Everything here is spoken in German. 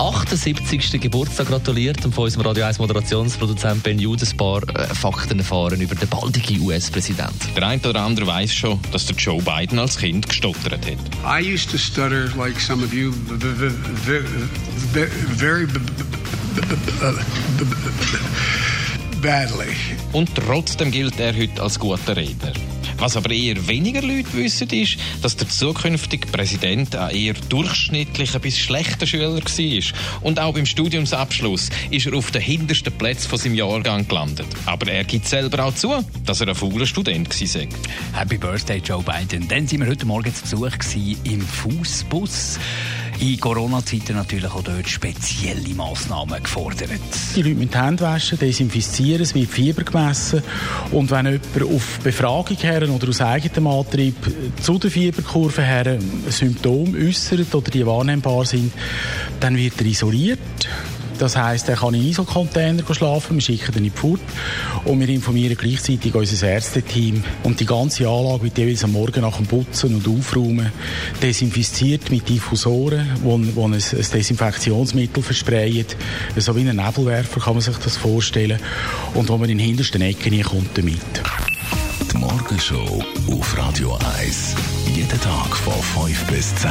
78. Geburtstag gratuliert und von unserem Radio 1 Moderationsproduzent Ben Judes ein paar äh, Fakten erfahren über den baldigen US-Präsident. Der eine oder andere weiß schon, dass der Joe Biden als Kind gestottert hat. I used to stutter like some of you very badly. Und trotzdem gilt er heute als guter Redner. Was aber eher weniger Leute wissen, ist, dass der zukünftige Präsident ein eher durchschnittlicher bis schlechter Schüler war. Und auch beim Studiumsabschluss ist er auf den hintersten Plätzen von seinem Jahrgang gelandet. Aber er gibt selber auch zu, dass er ein fauler Student war. Happy Birthday, Joe Biden. Dann sind wir heute Morgen zu Besuch im Fußbus in Corona-Zeiten natürlich auch dort spezielle Massnahmen gefordert. Die Leute müssen die Hände waschen, desinfizieren, es wird Fieber gemessen und wenn jemand auf Befragung her oder aus eigenem Antrieb zu der Fieberkurve her Symptome äußert oder die wahrnehmbar sind, dann wird er isoliert das heisst, er kann in Isocontainer schlafen, wir schicken ihn in die Furt und wir informieren gleichzeitig unser Ärzteteam und die ganze Anlage wird jeweils am Morgen nach dem Putzen und Aufräumen desinfiziert mit Diffusoren, wo ein, Desinfektionsmittel versprayen, so wie ein Nebelwerfer kann man sich das vorstellen und wo man in den hintersten Ecken nie kommt damit. Die Morgenshow auf Radio 1. Jeden Tag von 5 bis 10.